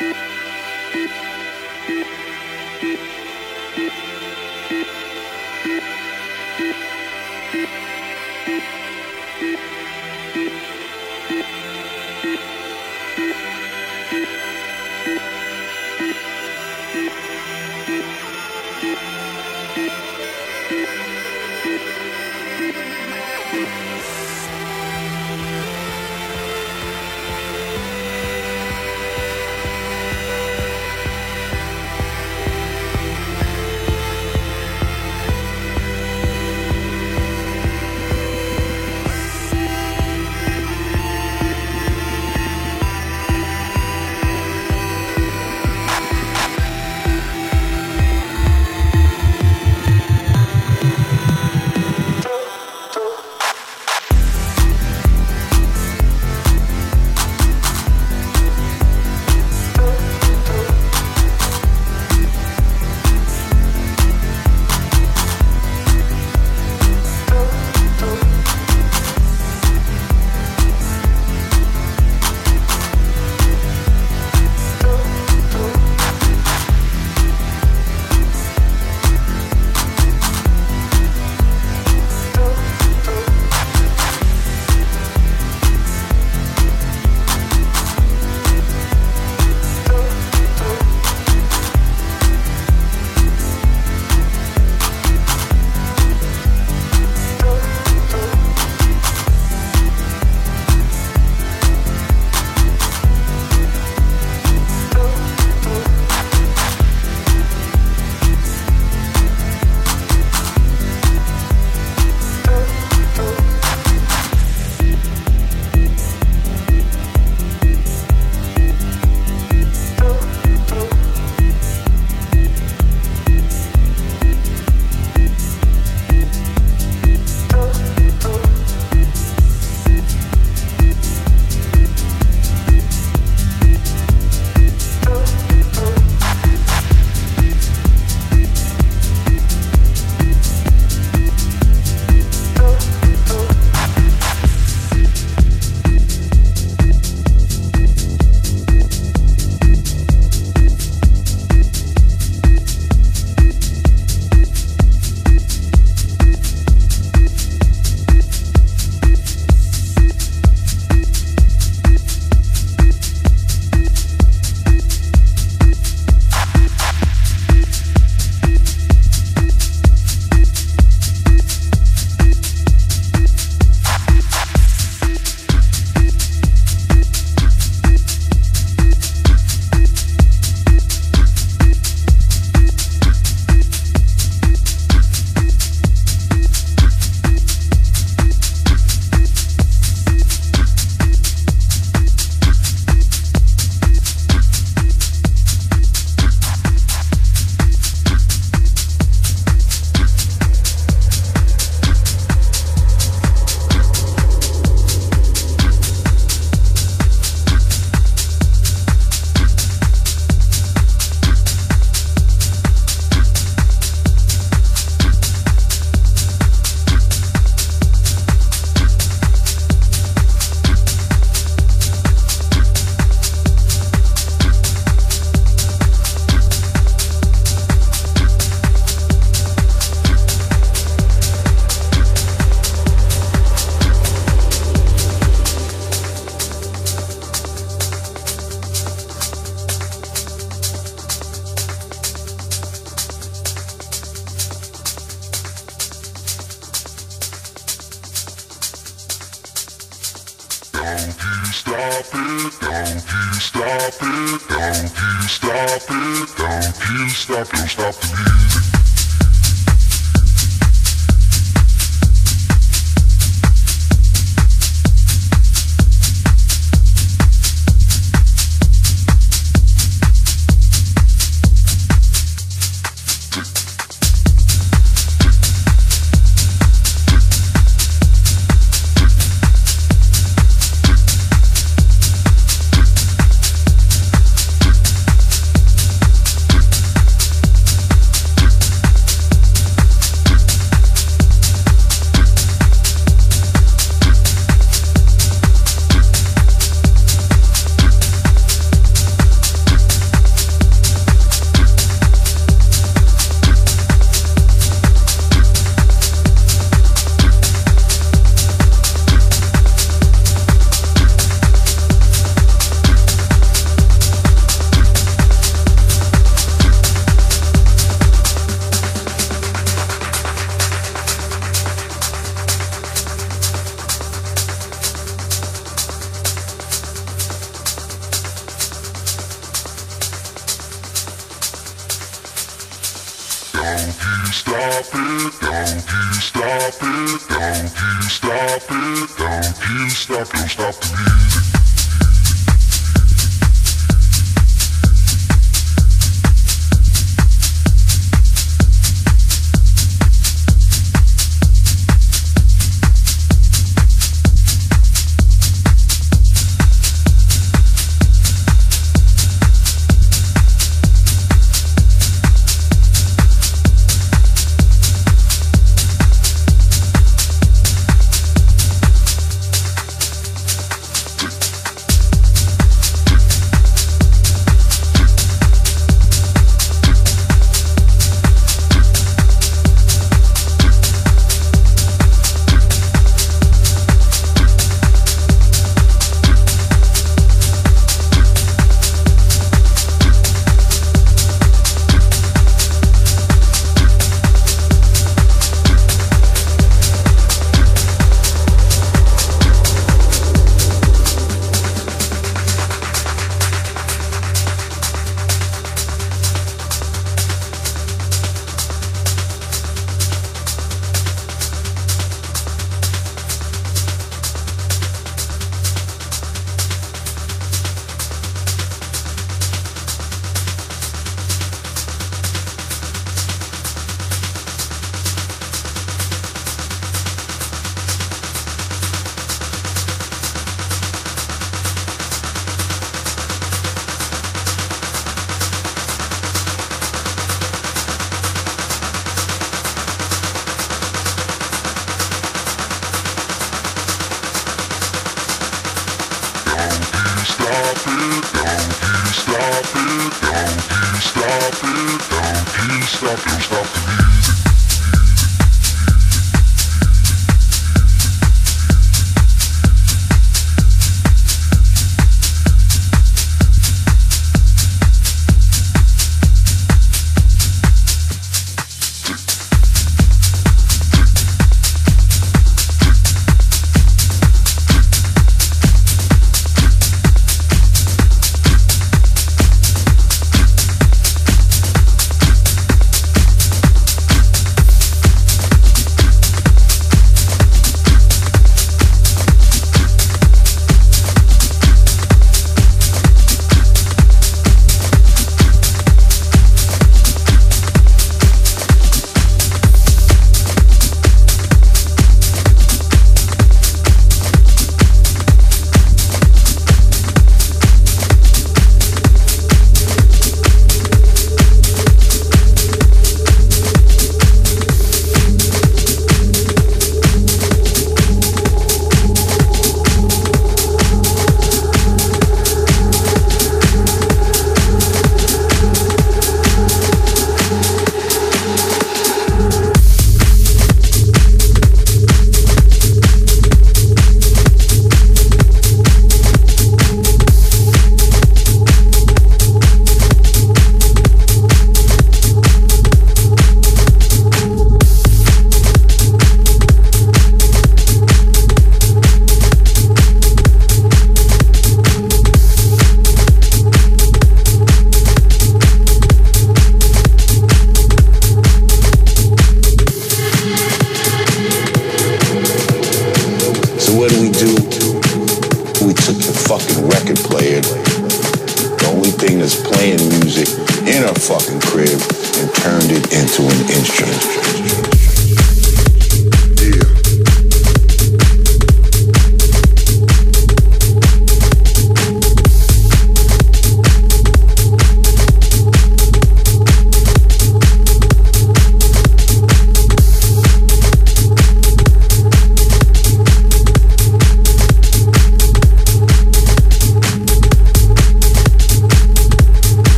Thank you. stop, don't stop the music.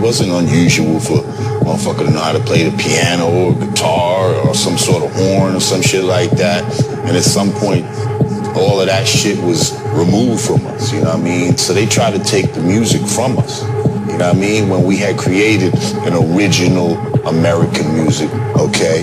Wasn't unusual for a motherfucker to know how to play the piano or guitar or some sort of horn or some shit like that. And at some point, all of that shit was removed from us, you know what I mean? So they try to take the music from us. You know what I mean? When we had created an original American music, okay?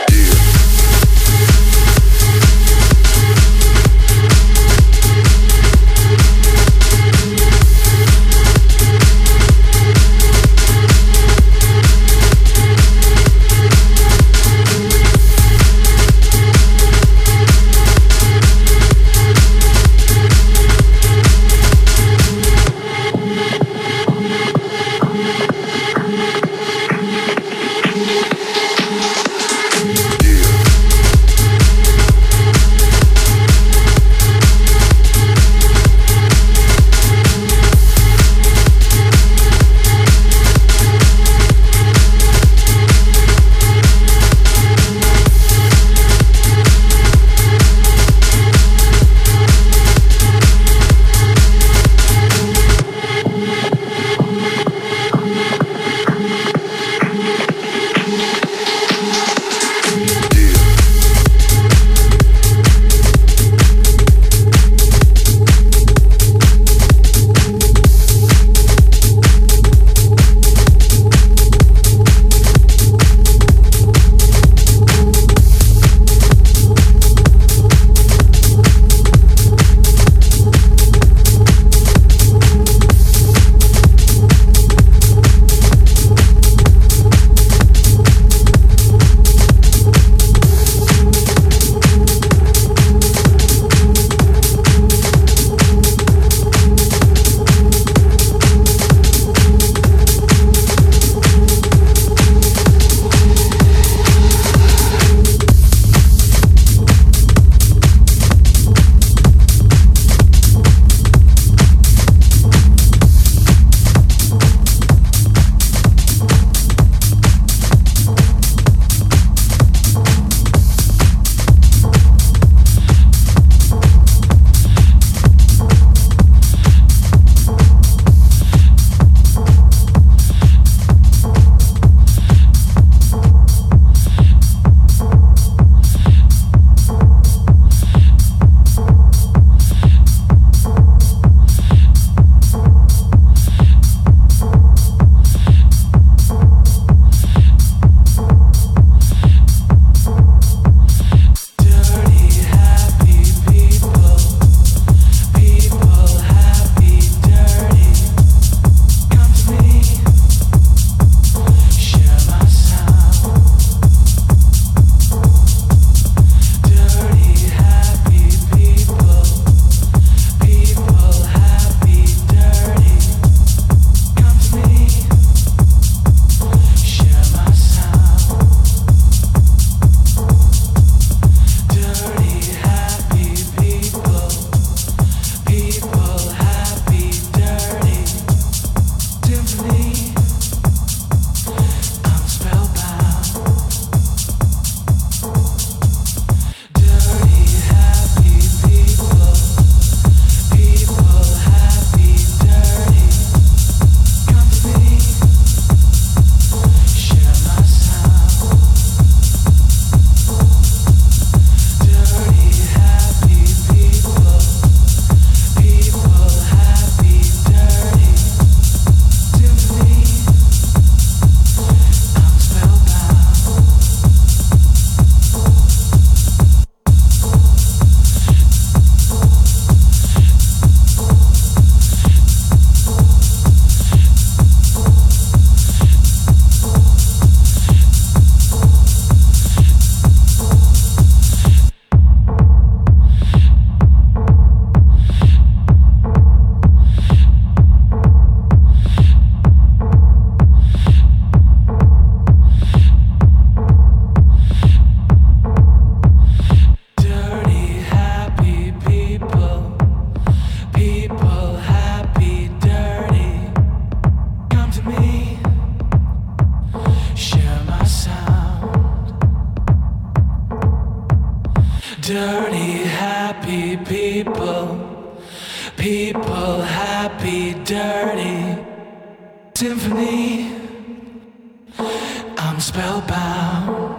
Spellbound.